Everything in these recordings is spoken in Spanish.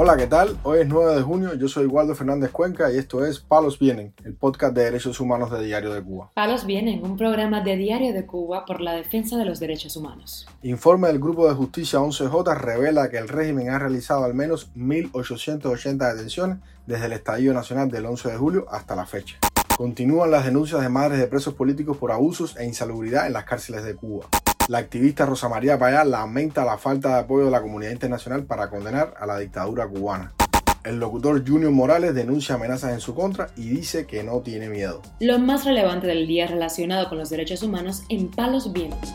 Hola, ¿qué tal? Hoy es 9 de junio, yo soy Waldo Fernández Cuenca y esto es Palos Vienen, el podcast de derechos humanos de Diario de Cuba. Palos Vienen, un programa de Diario de Cuba por la defensa de los derechos humanos. Informe del Grupo de Justicia 11J revela que el régimen ha realizado al menos 1.880 detenciones desde el estallido nacional del 11 de julio hasta la fecha. Continúan las denuncias de madres de presos políticos por abusos e insalubridad en las cárceles de Cuba. La activista Rosa María Payá lamenta la falta de apoyo de la comunidad internacional para condenar a la dictadura cubana. El locutor Junior Morales denuncia amenazas en su contra y dice que no tiene miedo. Lo más relevante del día relacionado con los derechos humanos en Palos Vientos.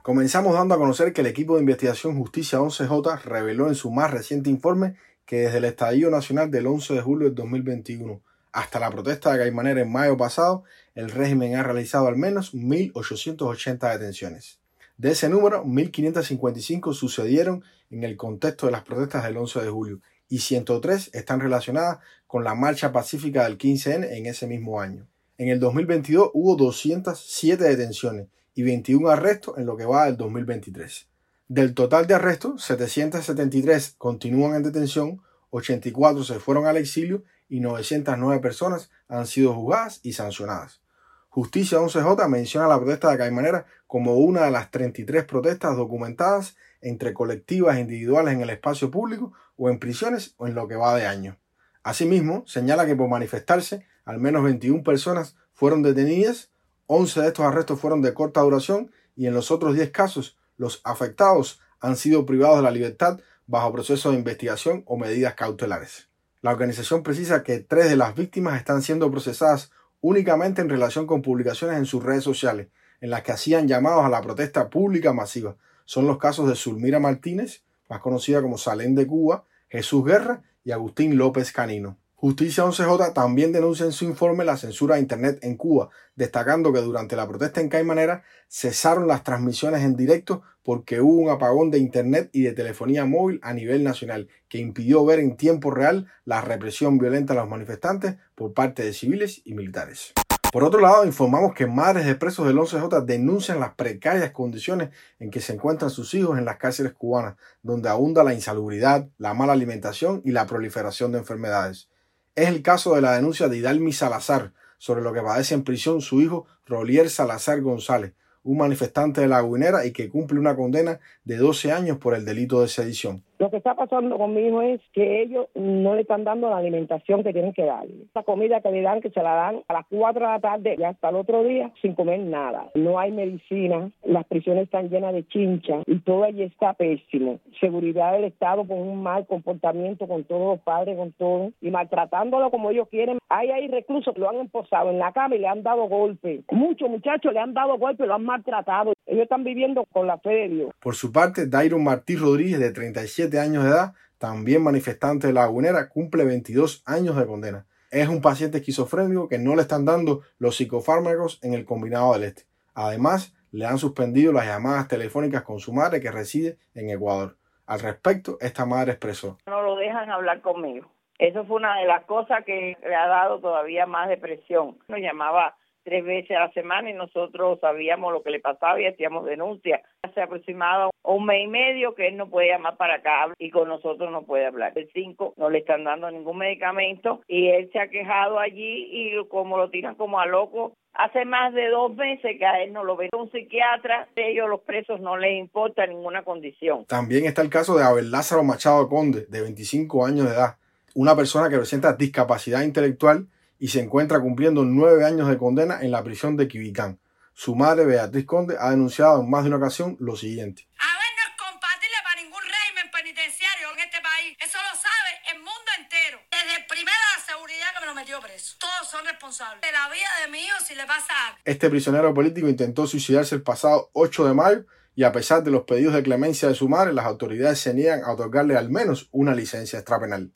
Comenzamos dando a conocer que el equipo de investigación Justicia 11J reveló en su más reciente informe que desde el estallido nacional del 11 de julio de 2021 hasta la protesta de Caimanera en mayo pasado, el régimen ha realizado al menos 1.880 detenciones. De ese número, 1.555 sucedieron en el contexto de las protestas del 11 de julio y 103 están relacionadas con la marcha pacífica del 15N en ese mismo año. En el 2022 hubo 207 detenciones y 21 arrestos en lo que va del 2023. Del total de arrestos, 773 continúan en detención, 84 se fueron al exilio y 909 personas han sido juzgadas y sancionadas. Justicia 11J menciona la protesta de Caimanera como una de las 33 protestas documentadas entre colectivas e individuales en el espacio público o en prisiones o en lo que va de año. Asimismo, señala que por manifestarse, al menos 21 personas fueron detenidas, 11 de estos arrestos fueron de corta duración y en los otros 10 casos los afectados han sido privados de la libertad bajo proceso de investigación o medidas cautelares. La organización precisa que tres de las víctimas están siendo procesadas únicamente en relación con publicaciones en sus redes sociales, en las que hacían llamados a la protesta pública masiva. Son los casos de Zulmira Martínez, más conocida como Salén de Cuba, Jesús Guerra y Agustín López Canino. Justicia 11J también denuncia en su informe la censura de Internet en Cuba, destacando que durante la protesta en Caimanera cesaron las transmisiones en directo porque hubo un apagón de Internet y de telefonía móvil a nivel nacional que impidió ver en tiempo real la represión violenta a los manifestantes por parte de civiles y militares. Por otro lado, informamos que madres de presos del 11J denuncian las precarias condiciones en que se encuentran sus hijos en las cárceles cubanas, donde abunda la insalubridad, la mala alimentación y la proliferación de enfermedades. Es el caso de la denuncia de Hidalmi Salazar sobre lo que padece en prisión su hijo Rolier Salazar González, un manifestante de la Guinera y que cumple una condena de 12 años por el delito de sedición. Lo que está pasando conmigo es que ellos no le están dando la alimentación que tienen que darle. La comida que le dan, que se la dan a las 4 de la tarde y hasta el otro día sin comer nada. No hay medicina, las prisiones están llenas de chincha y todo allí está pésimo. Seguridad del Estado con un mal comportamiento con todos los padres, con todo, y maltratándolo como ellos quieren. Hay ahí reclusos que lo han emposado en la cama y le han dado golpes. Muchos muchachos le han dado golpes, lo han maltratado. Ellos están viviendo con la fe de Dios. Por su parte, Dairon Martí Rodríguez, de 37 años de edad, también manifestante de la Lagunera, cumple 22 años de condena. Es un paciente esquizofrénico que no le están dando los psicofármacos en el combinado del este. Además, le han suspendido las llamadas telefónicas con su madre que reside en Ecuador. Al respecto, esta madre expresó. No lo dejan hablar conmigo. Eso fue una de las cosas que le ha dado todavía más depresión. Nos llamaba tres veces a la semana y nosotros sabíamos lo que le pasaba y hacíamos denuncias. Hace aproximado un mes y medio que él no puede llamar para acá y con nosotros no puede hablar. El 5 no le están dando ningún medicamento y él se ha quejado allí y como lo tiran como a loco. Hace más de dos meses que a él no lo ve un psiquiatra, ellos los presos no les importa ninguna condición. También está el caso de Abel Lázaro Machado Conde, de 25 años de edad, una persona que presenta discapacidad intelectual y se encuentra cumpliendo nueve años de condena en la prisión de Quibicán. Su madre, Beatriz Conde, ha denunciado en más de una ocasión lo siguiente. A ver, no es compatible para ningún régimen penitenciario en este país. Eso lo sabe el mundo entero. Desde el primero la seguridad que me lo metió preso. Todos son responsables de la vida de mi hijo si le pasa algo. Este prisionero político intentó suicidarse el pasado 8 de mayo y a pesar de los pedidos de clemencia de su madre, las autoridades se niegan a otorgarle al menos una licencia extrapenal.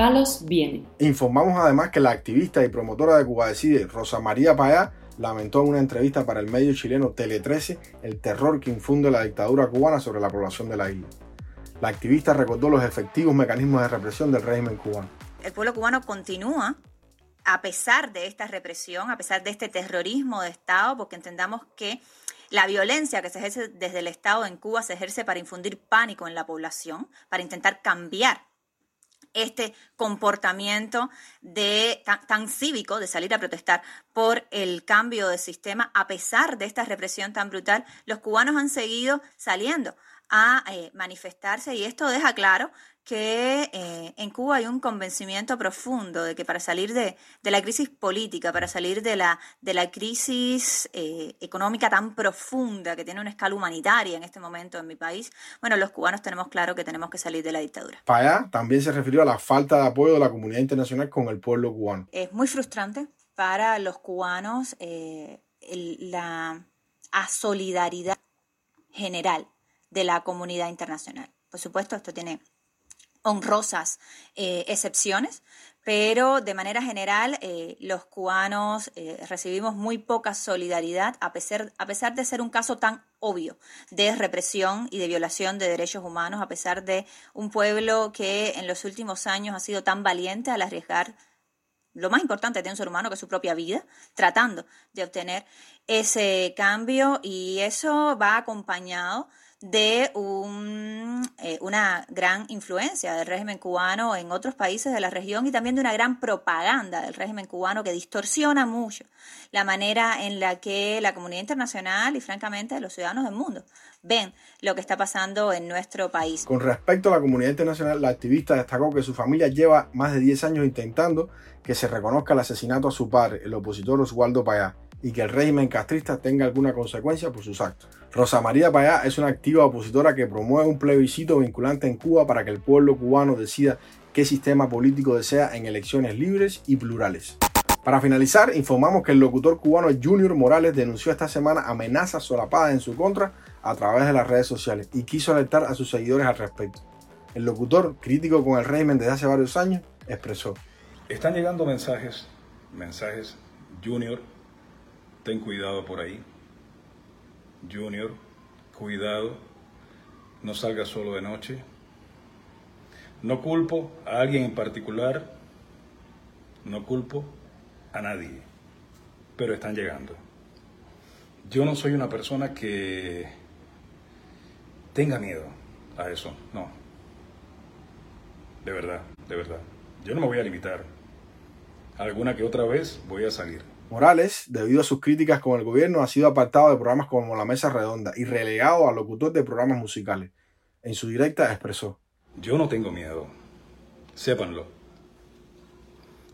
Palos viene. Informamos además que la activista y promotora de Cuba Decide, Rosa María Payá, lamentó en una entrevista para el medio chileno Tele 13 el terror que infunde la dictadura cubana sobre la población de la isla. La activista recordó los efectivos mecanismos de represión del régimen cubano. El pueblo cubano continúa a pesar de esta represión, a pesar de este terrorismo de Estado, porque entendamos que La violencia que se ejerce desde el Estado en Cuba se ejerce para infundir pánico en la población, para intentar cambiar este comportamiento de, tan, cívico de salir a protestar por el cambio de sistema, a pesar de esta represión tan brutal, los cubanos han seguido saliendo a eh, manifestarse y esto deja claro que eh, en Cuba hay un convencimiento profundo de que para salir de, la crisis política, para salir de la, de la crisis eh, económica tan profunda que tiene una escala humanitaria en este momento en mi país, bueno, los cubanos tenemos claro que tenemos que salir de la dictadura. Para allá también se refirió a la falta de apoyo de la comunidad internacional con el pueblo cubano. Es muy frustrante para los cubanos la solidaridad general de la comunidad internacional. Por supuesto, esto tiene honrosas eh, excepciones, pero de manera general eh, los cubanos eh, recibimos muy poca solidaridad a pesar, a pesar de ser un caso tan obvio de represión y de violación de derechos humanos, a pesar de un pueblo que en los últimos años ha sido tan valiente al arriesgar lo más importante de un ser humano, que es su propia vida, tratando de obtener ese cambio y eso va acompañado de un, eh, una gran influencia del régimen cubano en otros países de la región y también de una gran propaganda del régimen cubano que distorsiona mucho la manera en la que la comunidad internacional y francamente los ciudadanos del mundo ven lo que está pasando en nuestro país. Con respecto a la comunidad internacional, la activista destacó que su familia lleva más de 10 años intentando que se reconozca el asesinato a su padre, el opositor Oswaldo Payá y que el régimen castrista tenga alguna consecuencia por sus actos. Rosa María Payá es una activa opositora que promueve un plebiscito vinculante en Cuba para que el pueblo cubano decida qué sistema político desea en elecciones libres y plurales. Para finalizar, informamos que el locutor cubano Junior Morales denunció esta semana amenazas solapadas en su contra a través de las redes sociales y quiso alertar a sus seguidores al respecto. El locutor, crítico con el régimen desde hace varios años, expresó. Están llegando mensajes, mensajes, Junior, ten cuidado por ahí. Junior, cuidado, no salgas solo de noche. No culpo a alguien en particular, no culpo a nadie, pero están llegando. Yo no soy una persona que tenga miedo a eso, no. De verdad, de verdad. Yo no me voy a limitar. Alguna que otra vez voy a salir. Morales, debido a sus críticas con el gobierno, ha sido apartado de programas como La Mesa Redonda y relegado a locutor de programas musicales. En su directa expresó. Yo no tengo miedo. Sépanlo.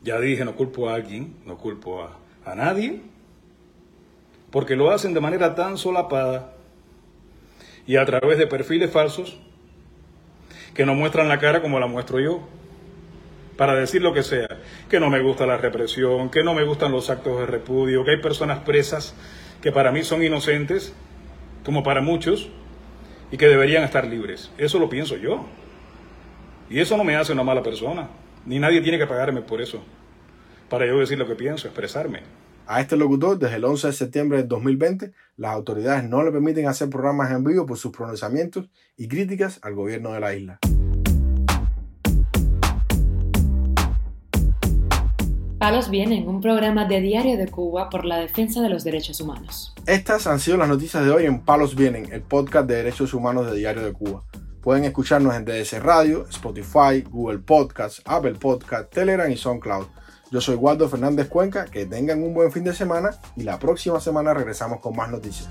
Ya dije, no culpo a alguien, no culpo a, a nadie, porque lo hacen de manera tan solapada y a través de perfiles falsos que no muestran la cara como la muestro yo para decir lo que sea, que no me gusta la represión, que no me gustan los actos de repudio, que hay personas presas que para mí son inocentes, como para muchos, y que deberían estar libres. Eso lo pienso yo. Y eso no me hace una mala persona, ni nadie tiene que pagarme por eso, para yo decir lo que pienso, expresarme. A este locutor, desde el 11 de septiembre de 2020, las autoridades no le permiten hacer programas en vivo por sus pronunciamientos y críticas al gobierno de la isla. Palos Vienen, un programa de Diario de Cuba por la defensa de los derechos humanos. Estas han sido las noticias de hoy en Palos Vienen, el podcast de derechos humanos de Diario de Cuba. Pueden escucharnos en DS Radio, Spotify, Google Podcasts, Apple Podcasts, Telegram y SoundCloud. Yo soy Waldo Fernández Cuenca, que tengan un buen fin de semana y la próxima semana regresamos con más noticias.